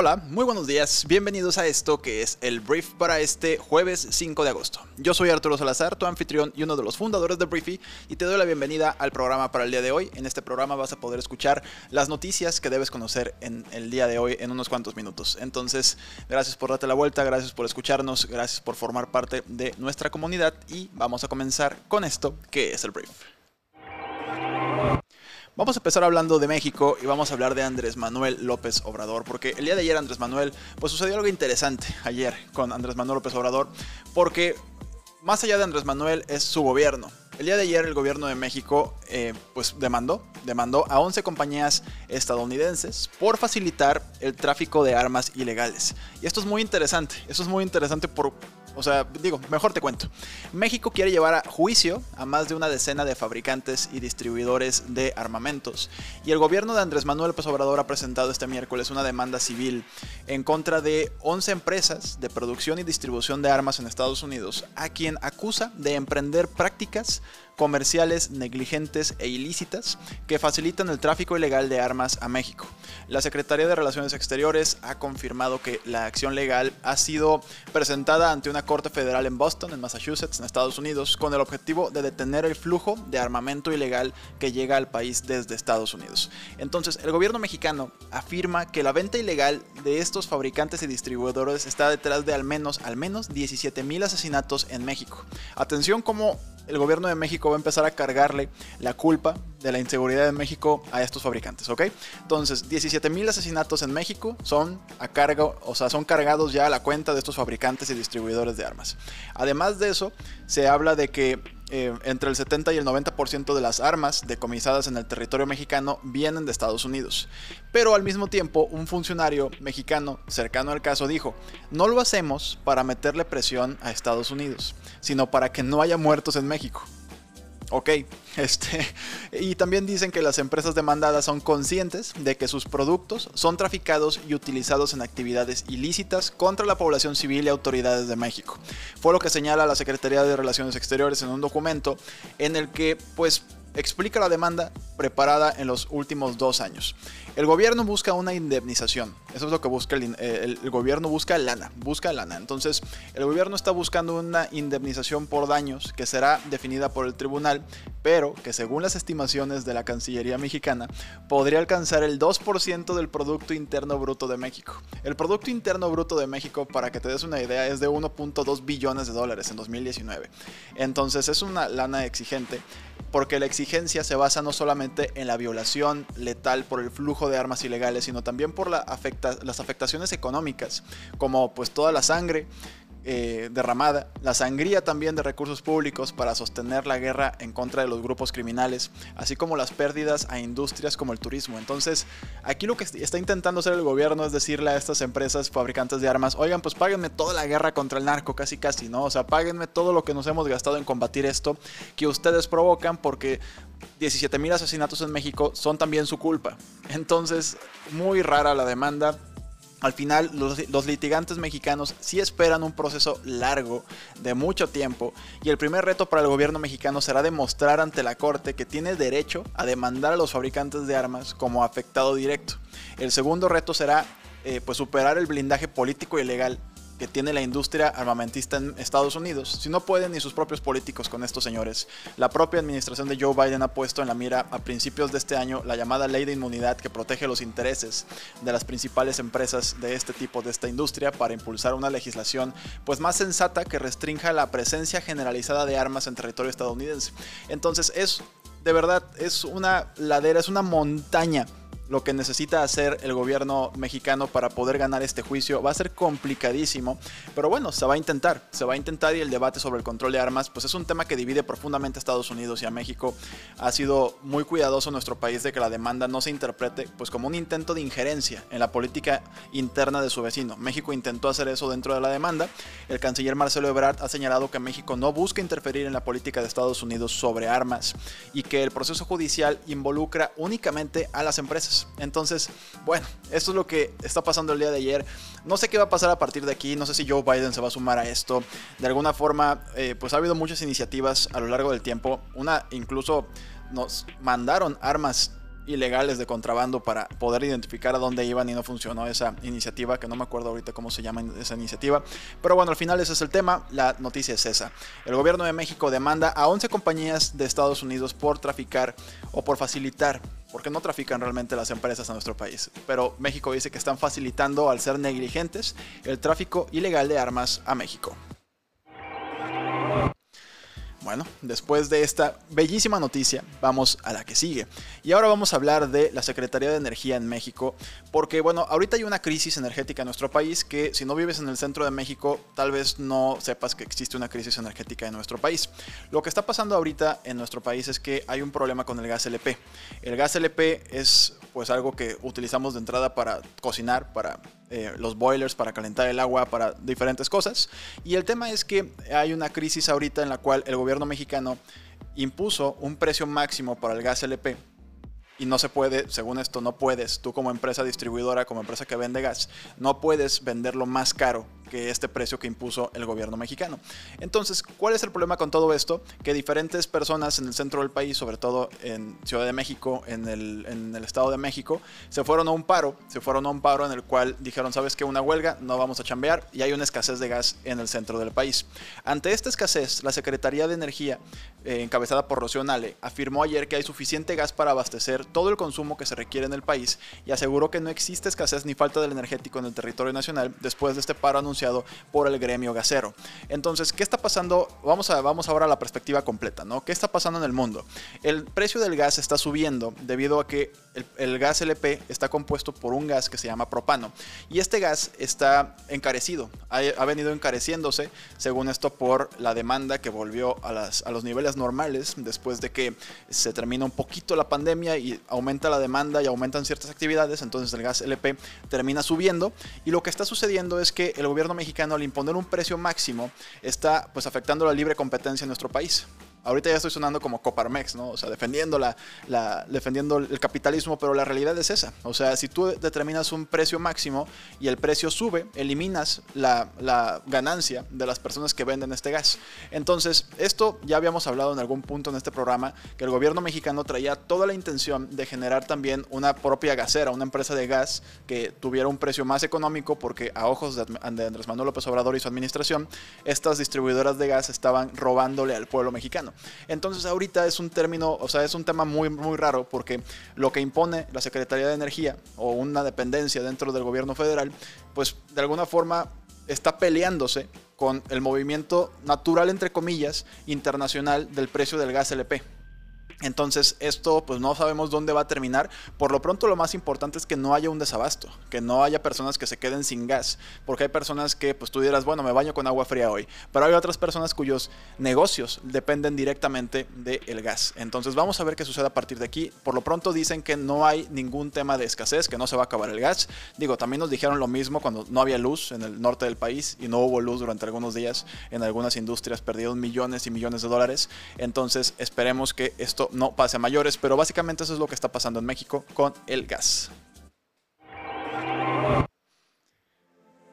Hola, muy buenos días, bienvenidos a esto que es el brief para este jueves 5 de agosto. Yo soy Arturo Salazar, tu anfitrión y uno de los fundadores de Briefy y te doy la bienvenida al programa para el día de hoy. En este programa vas a poder escuchar las noticias que debes conocer en el día de hoy en unos cuantos minutos. Entonces, gracias por darte la vuelta, gracias por escucharnos, gracias por formar parte de nuestra comunidad y vamos a comenzar con esto que es el brief. Vamos a empezar hablando de México y vamos a hablar de Andrés Manuel López Obrador, porque el día de ayer Andrés Manuel, pues sucedió algo interesante ayer con Andrés Manuel López Obrador, porque más allá de Andrés Manuel es su gobierno. El día de ayer el gobierno de México eh, pues demandó, demandó a 11 compañías estadounidenses por facilitar el tráfico de armas ilegales. Y esto es muy interesante, eso es muy interesante por, o sea, digo, mejor te cuento. México quiere llevar a juicio a más de una decena de fabricantes y distribuidores de armamentos. Y el gobierno de Andrés Manuel López Obrador ha presentado este miércoles una demanda civil en contra de 11 empresas de producción y distribución de armas en Estados Unidos, a quien acusa de emprender prácticas comerciales negligentes e ilícitas que facilitan el tráfico ilegal de armas a México. La Secretaría de Relaciones Exteriores ha confirmado que la acción legal ha sido presentada ante una corte federal en Boston, en Massachusetts, en Estados Unidos, con el objetivo de detener el flujo de armamento ilegal que llega al país desde Estados Unidos. Entonces, el gobierno mexicano afirma que la venta ilegal de estos fabricantes y distribuidores está detrás de al menos, al menos 17 mil asesinatos en México. Atención como el gobierno de México va a empezar a cargarle la culpa de la inseguridad en México a estos fabricantes, ¿ok? Entonces, 17 mil asesinatos en México son a cargo, o sea, son cargados ya a la cuenta de estos fabricantes y distribuidores de armas. Además de eso, se habla de que eh, entre el 70 y el 90% de las armas decomisadas en el territorio mexicano vienen de Estados Unidos. Pero al mismo tiempo, un funcionario mexicano cercano al caso dijo, no lo hacemos para meterle presión a Estados Unidos, sino para que no haya muertos en México. Ok, este, y también dicen que las empresas demandadas son conscientes de que sus productos son traficados y utilizados en actividades ilícitas contra la población civil y autoridades de México. Fue lo que señala la Secretaría de Relaciones Exteriores en un documento en el que, pues, explica la demanda preparada en los últimos dos años. El gobierno busca una indemnización. Eso es lo que busca el, el, gobierno, busca lana, busca lana. Entonces, el gobierno está buscando una indemnización por daños que será definida por el tribunal, pero que según las estimaciones de la Cancillería mexicana, podría alcanzar el 2% del Producto Interno Bruto de México. El Producto Interno Bruto de México, para que te des una idea, es de 1.2 billones de dólares en 2019. Entonces, es una lana exigente porque la exigencia se basa no solamente en la violación letal por el flujo de armas ilegales, sino también por las afectaciones económicas, como pues toda la sangre eh, derramada, la sangría también de recursos públicos para sostener la guerra en contra de los grupos criminales, así como las pérdidas a industrias como el turismo. Entonces, aquí lo que está intentando hacer el gobierno es decirle a estas empresas fabricantes de armas, oigan, pues páguenme toda la guerra contra el narco, casi casi, ¿no? O sea, páguenme todo lo que nos hemos gastado en combatir esto que ustedes provocan porque 17 mil asesinatos en México son también su culpa. Entonces, muy rara la demanda al final, los, litigantes mexicanos sí esperan un proceso largo, de mucho tiempo, y el primer reto para el gobierno mexicano será demostrar ante la Corte que tiene derecho a demandar a los fabricantes de armas como afectado directo. El segundo reto será eh, pues superar el blindaje político y legal que tiene la industria armamentista en Estados Unidos, si no pueden ni sus propios políticos con estos señores. La propia administración de Joe Biden ha puesto en la mira a principios de este año la llamada ley de inmunidad que protege los intereses de las principales empresas de este tipo de esta industria para impulsar una legislación pues más sensata que restrinja la presencia generalizada de armas en territorio estadounidense. Entonces es de verdad es una ladera, es una montaña lo que necesita hacer el gobierno mexicano para poder ganar este juicio va a ser complicadísimo, pero bueno, se va a intentar, se va a intentar y el debate sobre el control de armas, pues es un tema que divide profundamente a Estados Unidos y a México. Ha sido muy cuidadoso nuestro país de que la demanda no se interprete pues como un intento de injerencia en la política interna de su vecino. México intentó hacer eso dentro de la demanda. El canciller Marcelo Ebrard ha señalado que México no busca interferir en la política de Estados Unidos sobre armas y que el proceso judicial involucra únicamente a las empresas. Entonces, bueno, esto es lo que está pasando el día de ayer. No sé qué va a pasar a partir de aquí, no sé si Joe Biden se va a sumar a esto. De alguna forma, eh, pues ha habido muchas iniciativas a lo largo del tiempo. Una incluso nos mandaron armas ilegales de contrabando para poder identificar a dónde iban y no funcionó esa iniciativa, que no me acuerdo ahorita cómo se llama esa iniciativa. Pero bueno, al final ese es el tema, la noticia es esa. El gobierno de México demanda a 11 compañías de Estados Unidos por traficar o por facilitar porque no trafican realmente las empresas a nuestro país. Pero México dice que están facilitando, al ser negligentes, el tráfico ilegal de armas a México. Bueno, después de esta bellísima noticia, vamos a la que sigue. Y ahora vamos a hablar de la Secretaría de Energía en México, porque bueno, ahorita hay una crisis energética en nuestro país que si no vives en el centro de México, tal vez no sepas que existe una crisis energética en nuestro país. Lo que está pasando ahorita en nuestro país es que hay un problema con el gas LP. El gas LP es pues algo que utilizamos de entrada para cocinar, para eh, los boilers, para calentar el agua, para diferentes cosas. Y el tema es que hay una crisis ahorita en la cual el gobierno mexicano impuso un precio máximo para el gas LP y no se puede, según esto, no puedes, tú como empresa distribuidora, como empresa que vende gas, no puedes venderlo más caro que este precio que impuso el gobierno mexicano. Entonces, ¿cuál es el problema con todo esto? Que diferentes personas en el centro del país, sobre todo en Ciudad de México, en el, en el Estado de México, se fueron a un paro, se fueron a un paro en el cual dijeron, ¿sabes qué? Una huelga, no vamos a chambear y hay una escasez de gas en el centro del país. Ante esta escasez, la Secretaría de Energía, eh, encabezada por Rocío Nale, afirmó ayer que hay suficiente gas para abastecer todo el consumo que se requiere en el país y aseguró que no existe escasez ni falta del energético en el territorio nacional después de este paro anunciado por el gremio gasero. Entonces, ¿qué está pasando? Vamos, a, vamos ahora a la perspectiva completa, ¿no? ¿Qué está pasando en el mundo? El precio del gas está subiendo debido a que el, gas LP está compuesto por un gas que se llama propano. Y este gas está encarecido, ha, venido encareciéndose, según esto, por la demanda que volvió a, a los niveles normales después de que se termina un poquito la pandemia y aumenta la demanda y aumentan ciertas actividades, entonces el gas LP termina subiendo. Y lo que está sucediendo es que el gobierno mexicano al imponer un precio máximo está pues afectando la libre competencia en nuestro país. Ahorita ya estoy sonando como Coparmex, ¿no? O sea, defendiendo, la, la, defendiendo el capitalismo, pero la realidad es esa. O sea, si tú determinas un precio máximo y el precio sube, eliminas la, la ganancia de las personas que venden este gas. Entonces, esto ya habíamos hablado en algún punto en este programa, que el gobierno mexicano traía toda la intención de generar también una propia gasera, una empresa de gas que tuviera un precio más económico, porque a ojos de Andrés Manuel López Obrador y su administración, estas distribuidoras de gas estaban robándole al pueblo mexicano. Entonces ahorita es un término, o sea, es un tema muy, muy raro porque lo que impone la Secretaría de Energía o una dependencia dentro del gobierno federal, pues de alguna forma está peleándose con el movimiento natural, entre comillas, internacional del precio del gas LP. Entonces esto pues no sabemos dónde va a terminar. Por lo pronto lo más importante es que no haya un desabasto, que no haya personas que se queden sin gas, porque hay personas que pues tú dirás, bueno, me baño con agua fría hoy, pero hay otras personas cuyos negocios dependen directamente del gas. Entonces vamos a ver qué sucede a partir de aquí. Por lo pronto dicen que no hay ningún tema de escasez, que no se va a acabar el gas. Digo, también nos dijeron lo mismo cuando no había luz en el norte del país y no hubo luz durante algunos días en algunas industrias, perdieron millones y millones de dólares. Entonces esperemos que esto no pase a mayores, pero básicamente eso es lo que está pasando en México con el gas.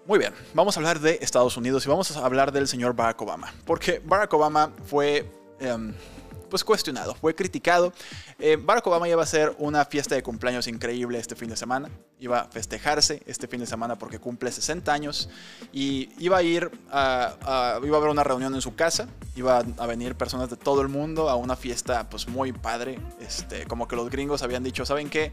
Muy bien, vamos a hablar de Estados Unidos y vamos a hablar del señor Barack Obama, porque Barack Obama fue... Em, pues cuestionado, fue criticado. Eh, Barack Obama iba a hacer una fiesta de cumpleaños increíble este fin de semana, iba a festejarse este fin de semana porque cumple 60 años y iba a ir a, iba a haber una reunión en su casa, iba a venir personas de todo el mundo a una fiesta pues muy padre, este, como que los gringos habían dicho, ¿saben qué?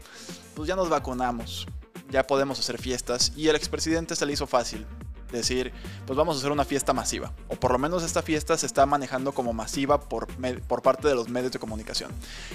Pues ya nos vacunamos, ya podemos hacer fiestas y el expresidente se le hizo fácil decir, pues vamos a hacer una fiesta masiva. O por lo menos esta fiesta se está manejando como masiva por, por parte de los medios de comunicación.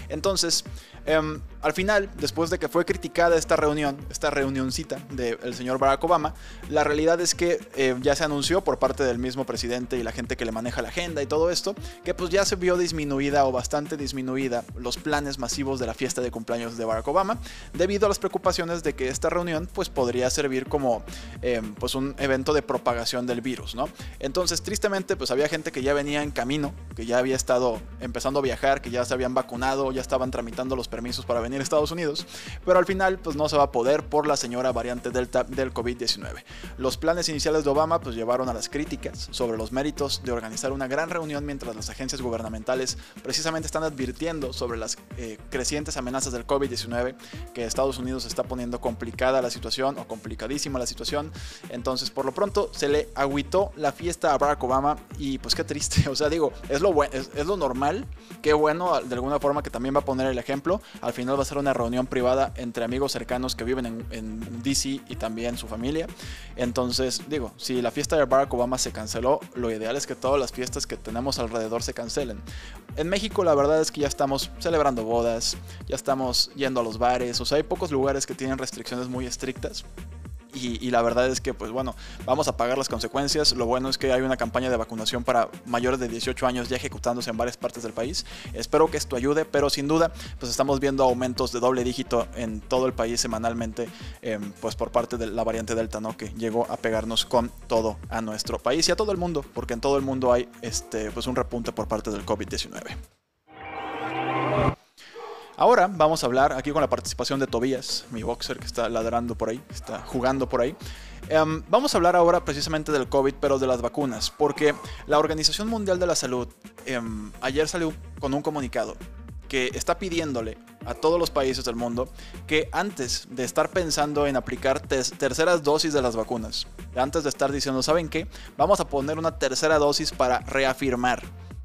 Entonces, em, al final, después de que fue criticada esta reunión, esta reunioncita del señor Barack Obama, la realidad es que eh, ya se anunció por parte del mismo presidente y la gente que le maneja la agenda y todo esto, que pues ya se vio disminuida o bastante disminuida los planes masivos de la fiesta de cumpleaños de Barack Obama, debido a las preocupaciones de que esta reunión pues podría servir como em, pues un evento de propagación del virus, ¿no? Entonces, tristemente, pues había gente que ya venía en camino, que ya había estado empezando a viajar, que ya se habían vacunado, ya estaban tramitando los permisos para venir a Estados Unidos, pero al final, pues no se va a poder por la señora variante Delta del COVID-19. Los planes iniciales de Obama, pues llevaron a las críticas sobre los méritos de organizar una gran reunión mientras las agencias gubernamentales precisamente están advirtiendo sobre las eh, crecientes amenazas del COVID-19, que Estados Unidos está poniendo complicada la situación o complicadísima la situación. Entonces, por lo pronto, se le agüitó la fiesta a Barack Obama y pues qué triste, o sea, digo, es lo, es, es lo normal, qué bueno de alguna forma que también va a poner el ejemplo, al final va a ser una reunión privada entre amigos cercanos que viven en, en DC y también su familia, entonces digo, si la fiesta de Barack Obama se canceló, lo ideal es que todas las fiestas que tenemos alrededor se cancelen. En México la verdad es que ya estamos celebrando bodas, ya estamos yendo a los bares, o sea, hay pocos lugares que tienen restricciones muy estrictas. Y, la verdad es que, pues bueno, vamos a pagar las consecuencias. Lo bueno es que hay una campaña de vacunación para mayores de 18 años ya ejecutándose en varias partes del país. Espero que esto ayude, pero sin duda, pues estamos viendo aumentos de doble dígito en todo el país semanalmente, em, pues por parte de la variante Delta, ¿no? Que llegó a pegarnos con todo a nuestro país y a todo el mundo, porque en todo el mundo hay este, pues un repunte por parte del COVID-19. Ahora vamos a hablar aquí con la participación de Tobías, mi boxer que está ladrando por ahí, está jugando por ahí. Em, vamos a hablar ahora precisamente del COVID, pero de las vacunas, porque la Organización Mundial de la Salud em, ayer salió con un comunicado que está pidiéndole a todos los países del mundo que antes de estar pensando en aplicar terceras dosis de las vacunas, antes de estar diciendo, ¿saben qué? Vamos a poner una tercera dosis para reafirmar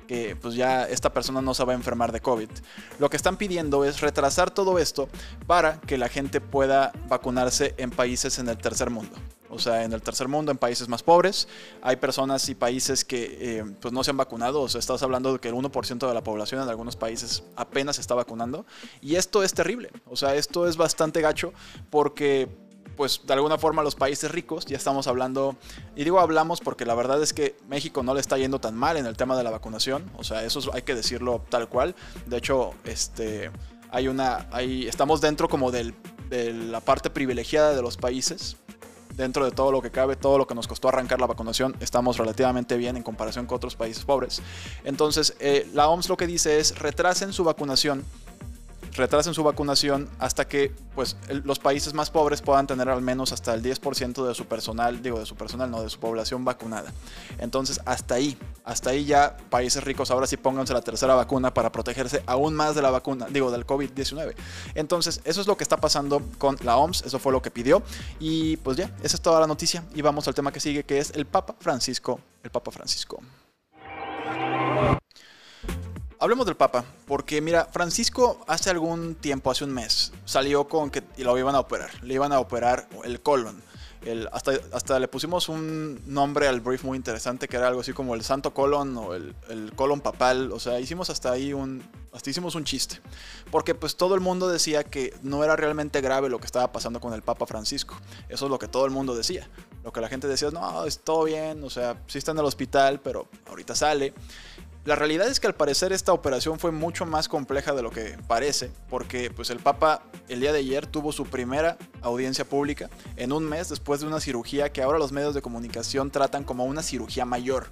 que pues ya esta persona no se va a enfermar de COVID. Lo que están pidiendo es retrasar todo esto para que la gente pueda vacunarse en países en el tercer mundo. O sea, en el tercer mundo, en países más pobres, hay personas y países que eh, pues no se han vacunado. O sea, estás hablando de que el 1% de la población en algunos países apenas está vacunando. Y esto es terrible. O sea, esto es bastante gacho porque pues de alguna forma los países ricos, ya estamos hablando, y digo hablamos porque la verdad es que México no le está yendo tan mal en el tema de la vacunación, o sea, eso hay que decirlo tal cual. De hecho, este, hay una, hay, estamos dentro como del, de la parte privilegiada de los países. Dentro de todo lo que cabe, todo lo que nos costó arrancar la vacunación, estamos relativamente bien en comparación con otros países pobres. Entonces, eh, la OMS lo que dice es retrasen su vacunación retrasen su vacunación hasta que pues, los países más pobres puedan tener al menos hasta el 10% de su personal, digo de su personal, no de su población vacunada. Entonces, hasta ahí, hasta ahí ya países ricos ahora sí pónganse la tercera vacuna para protegerse aún más de la vacuna, digo del COVID-19. Entonces, eso es lo que está pasando con la OMS, eso fue lo que pidió y pues ya, esa es toda la noticia y vamos al tema que sigue que es el Papa Francisco, el Papa Francisco. Hablemos del Papa, porque mira, Francisco hace algún tiempo, hace un mes, salió con que lo iban a operar, le iban a operar el colon. Hasta, hasta le pusimos un nombre al brief muy interesante que era algo así como el santo colon o el, el colon papal. O sea, hicimos hasta ahí un, hicimos un chiste. Porque pues todo el mundo decía que no era realmente grave lo que estaba pasando con el Papa Francisco. Eso es lo que todo el mundo decía. Lo que la gente decía es, no, es todo bien, o sea, sí está en el hospital, pero ahorita sale. La realidad es que al parecer esta operación fue mucho más compleja de lo que parece, porque pues el Papa el día de ayer tuvo su primera audiencia pública en un mes después de una cirugía que ahora los medios de comunicación tratan como una cirugía mayor.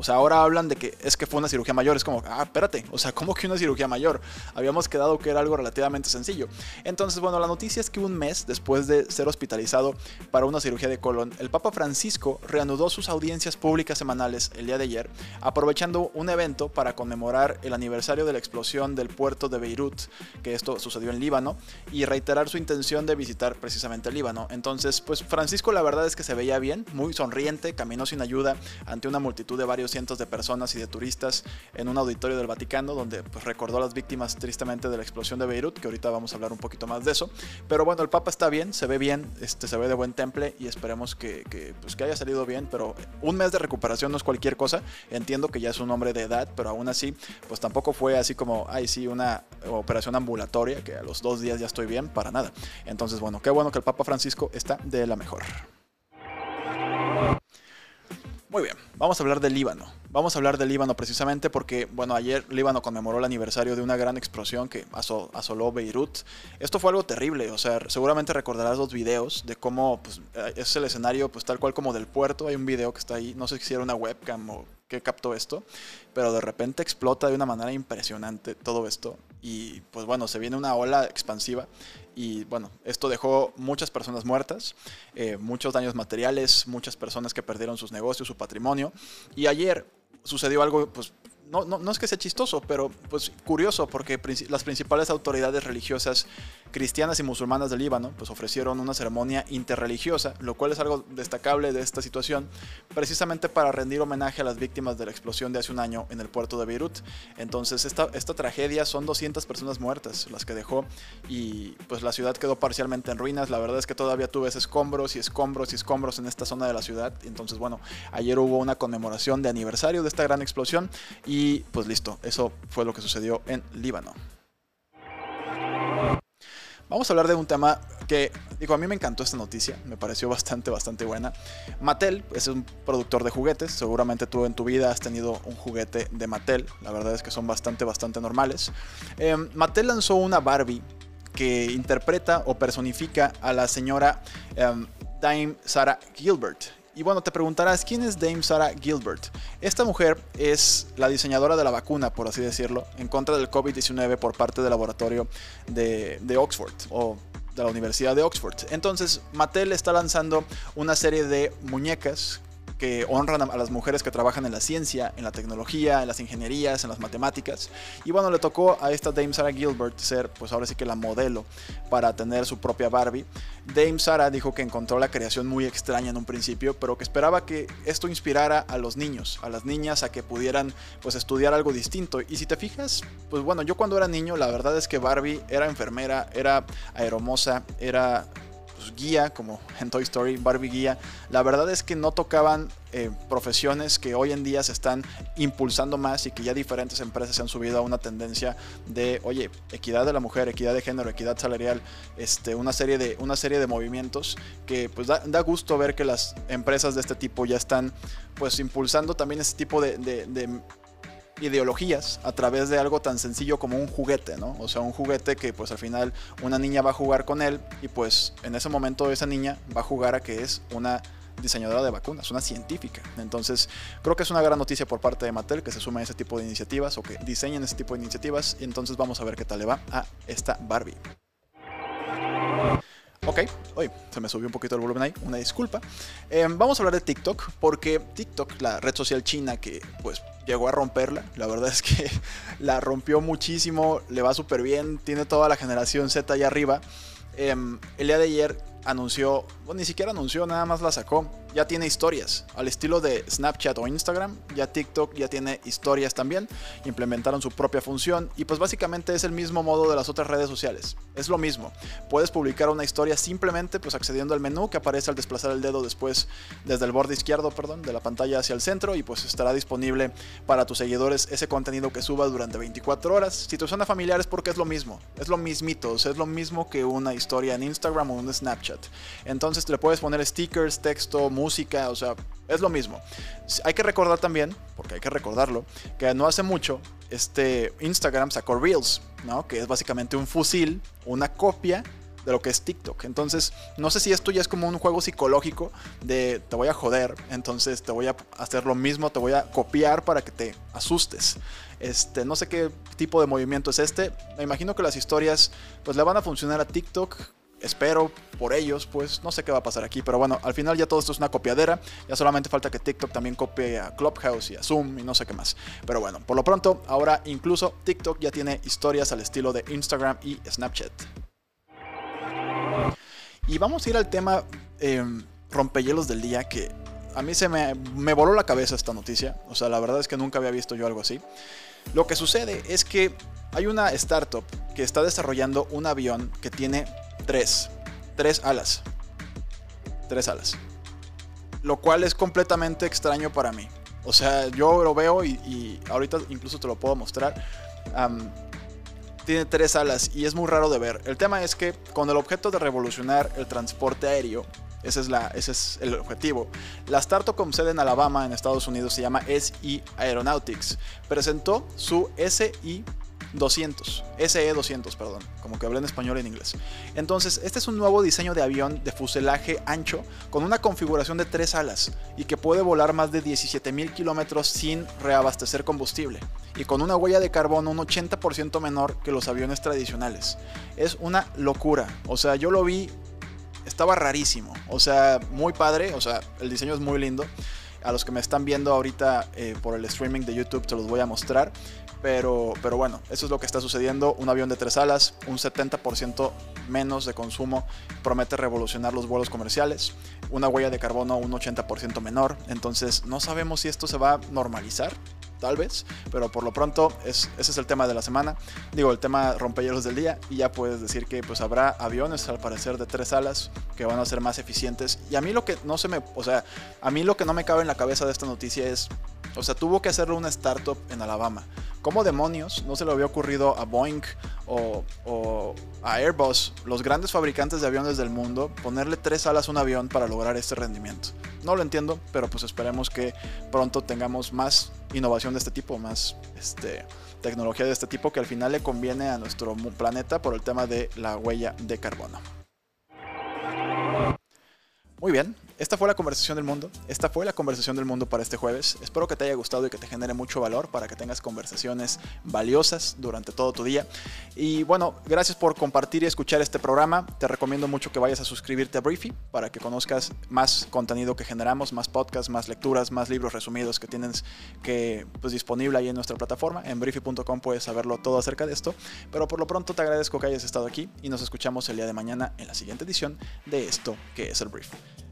O sea, ahora hablan de que es que fue una cirugía mayor. Es como, ah, espérate. O sea, ¿cómo que una cirugía mayor? Habíamos quedado que era algo relativamente sencillo. Entonces, bueno, la noticia es que un mes después de ser hospitalizado para una cirugía de colon, el Papa Francisco reanudó sus audiencias públicas semanales el día de ayer, aprovechando un evento para conmemorar el aniversario de la explosión del puerto de Beirut, que esto sucedió en Líbano, y reiterar su intención de visitar precisamente Líbano. Entonces, pues Francisco la verdad es que se veía bien, muy sonriente, caminó sin ayuda ante una multitud de varios cientos de personas y de turistas en un auditorio del Vaticano, donde pues, recordó a las víctimas tristemente de la explosión de Beirut, que ahorita vamos a hablar un poquito más de eso. Pero bueno, el Papa está bien, se ve bien, este, se ve de buen temple y esperemos que, que, pues, que haya salido bien, pero un mes de recuperación no es cualquier cosa. Entiendo que ya es un hombre de edad, pero aún así, pues tampoco fue así como, ay, sí, una operación ambulatoria, que a los dos días ya estoy bien, para nada. Entonces, bueno, qué bueno que el Papa Francisco está de la mejor. Muy bien, vamos a hablar del Líbano. Vamos a hablar del Líbano precisamente porque, bueno, ayer Líbano conmemoró el aniversario de una gran explosión que asoló Beirut. Esto fue algo terrible, o sea, seguramente recordarás los videos de cómo pues, es el escenario, pues tal cual como del puerto. Hay un video que está ahí, no sé si era una webcam o qué captó esto, pero de repente explota de una manera impresionante todo esto. Y pues bueno, se viene una ola expansiva y bueno, esto dejó muchas personas muertas, eh, muchos daños materiales, muchas personas que perdieron sus negocios, su patrimonio. Y ayer sucedió algo pues no, no, es que sea chistoso, pero pues curioso porque las principales autoridades religiosas cristianas y musulmanas del Líbano pues ofrecieron una ceremonia interreligiosa, lo cual es algo destacable de esta situación, precisamente para rendir homenaje a las víctimas de la explosión de hace un año en el puerto de Beirut. Entonces esta, esta tragedia son 200 personas muertas las que dejó y pues la ciudad quedó parcialmente en ruinas. La verdad es que todavía tuve escombros y escombros y escombros en esta zona de la ciudad. Entonces bueno, ayer hubo una conmemoración de aniversario de esta gran explosión y pues listo, eso fue lo que sucedió en Líbano. Vamos a hablar de un tema que, digo, a mí me encantó esta noticia, me pareció bastante, bastante buena. Mattel es un productor de juguetes, seguramente tú en tu vida has tenido un juguete de Mattel, la verdad es que son bastante, bastante normales. Em, Mattel lanzó una Barbie que interpreta o personifica a la señora em, Dame Sarah Gilbert. Y bueno, te preguntarás, ¿quién es Dame Sarah Gilbert? Esta mujer es la diseñadora de la vacuna, por así decirlo, en contra del COVID-19 por parte del laboratorio de, Oxford o de la Universidad de Oxford. Entonces, Mattel está lanzando una serie de muñecas que honran a las mujeres que trabajan en la ciencia, en la tecnología, en las ingenierías, en las matemáticas. Y bueno, le tocó a esta Dame Sarah Gilbert ser, pues ahora sí que la modelo para tener su propia Barbie. Dame Sarah dijo que encontró la creación muy extraña en un principio, pero que esperaba que esto inspirara a los niños, a las niñas, a que pudieran pues estudiar algo distinto. Y si te fijas, pues bueno, yo cuando era niño, la verdad es que Barbie era enfermera, era aeromosa, era pues, guía, como en Toy Story, Barbie guía, la verdad es que no tocaban eh, profesiones que hoy en día se están impulsando más y que ya diferentes empresas se han subido a una tendencia de, oye, equidad de la mujer, equidad de género, equidad salarial, este, una, serie de, una serie de movimientos que pues da, gusto ver que las empresas de este tipo ya están pues impulsando también este tipo de ideologías a través de algo tan sencillo como un juguete, ¿no? O sea, un juguete que pues al final una niña va a jugar con él y pues en ese momento esa niña va a jugar a que es una diseñadora de vacunas, una científica. Entonces, creo que es una gran noticia por parte de Mattel que se suma a ese tipo de iniciativas o que diseñen ese tipo de iniciativas. Y entonces vamos a ver qué tal le va a esta Barbie. Ok, hoy se me subió un poquito el volumen ahí, una disculpa. Em, vamos a hablar de TikTok, porque TikTok, la red social china que pues llegó a romperla, la verdad es que la rompió muchísimo, le va súper bien, tiene toda la generación Z allá arriba. Em, el día de ayer anunció, bueno, ni siquiera anunció, nada más la sacó. Ya tiene historias, al estilo de Snapchat o Instagram, ya TikTok ya tiene historias también, implementaron su propia función y pues básicamente es el mismo modo de las otras redes sociales. Es lo mismo. Puedes publicar una historia simplemente pues accediendo al menú que aparece al desplazar el dedo después desde el borde izquierdo, perdón, de la pantalla hacia el centro y pues estará disponible para tus seguidores ese contenido que suba durante 24 horas. Si te suena familiar es porque es lo mismo, es lo mismito, es lo mismo que una historia en Instagram o un Snapchat. Entonces le puedes poner stickers, texto, música, o sea, es lo mismo. Hay que recordar también, porque hay que recordarlo, que no hace mucho este Instagram sacó Reels, ¿no? Que es básicamente un fusil, una copia de lo que es TikTok. Entonces, no sé si esto ya es como un juego psicológico de te voy a joder, entonces te voy a hacer lo mismo, te voy a copiar para que te asustes. Este, no sé qué tipo de movimiento es este. Me imagino que las historias pues le van a funcionar a TikTok espero por ellos, pues no sé qué va a pasar aquí, pero bueno, al final ya todo esto es una copiadera, ya solamente falta que TikTok también copie a Clubhouse y a Zoom y no sé qué más. Pero bueno, por lo pronto, ahora incluso TikTok ya tiene historias al estilo de Instagram y Snapchat. Y vamos a ir al tema eh, rompehielos del día que a mí se me, me voló la cabeza esta noticia. O sea, la verdad es que nunca había visto yo algo así. Lo que sucede es que hay una startup que está desarrollando un avión que tiene tres, tres alas. Tres alas. Lo cual es completamente extraño para mí. O sea, yo lo veo y, ahorita incluso te lo puedo mostrar. tiene tres alas y es muy raro de ver. El tema es que con el objeto de revolucionar el transporte aéreo, ese es, el objetivo. La startup con sede en Alabama, en Estados Unidos, se llama SE Aeronautics. Presentó su SI 200, SE 200, perdón, como que hablé en español y en inglés. Entonces, este es un nuevo diseño de avión de fuselaje ancho con una configuración de tres alas y que puede volar más de 17.000 kilómetros sin reabastecer combustible y con una huella de carbono un 80% menor que los aviones tradicionales. Es una locura, o sea, yo lo vi, estaba rarísimo, o sea, muy padre, o sea, el diseño es muy lindo. A los que me están viendo ahorita eh, por el streaming de YouTube te los voy a mostrar. Pero, pero bueno, eso es lo que está sucediendo. Un avión de tres alas, un 70% menos de consumo, promete revolucionar los vuelos comerciales. Una huella de carbono un 80% menor. Entonces no sabemos si esto se va a normalizar tal vez, pero por lo pronto es, ese es el tema de la semana. Digo, el tema rompehielos del día y ya puedes decir que pues habrá aviones al parecer de tres alas que van a ser más eficientes. Y a mí lo que no se me, o sea, a mí lo que no me cabe en la cabeza de esta noticia es, o sea, tuvo que hacerlo una startup en Alabama. ¿Cómo demonios no se le había ocurrido a Boeing o, a Airbus, los grandes fabricantes de aviones del mundo, ponerle tres alas a un avión para lograr este rendimiento? No lo entiendo, pero pues esperemos que pronto tengamos más innovación de este tipo, más este, tecnología de este tipo que al final le conviene a nuestro planeta por el tema de la huella de carbono. Muy bien, esta fue la conversación del mundo. Esta fue la conversación del mundo para este jueves. Espero que te haya gustado y que te genere mucho valor para que tengas conversaciones valiosas durante todo tu día. Y bueno, gracias por compartir y escuchar este programa. Te recomiendo mucho que vayas a suscribirte a Briefy para que conozcas más contenido que generamos, más podcasts, más lecturas, más libros resumidos que tienes que pues, disponible ahí en nuestra plataforma. En briefy.com puedes saberlo todo acerca de esto. Pero por lo pronto te agradezco que hayas estado aquí y nos escuchamos el día de mañana en la siguiente edición de esto que es el Brief.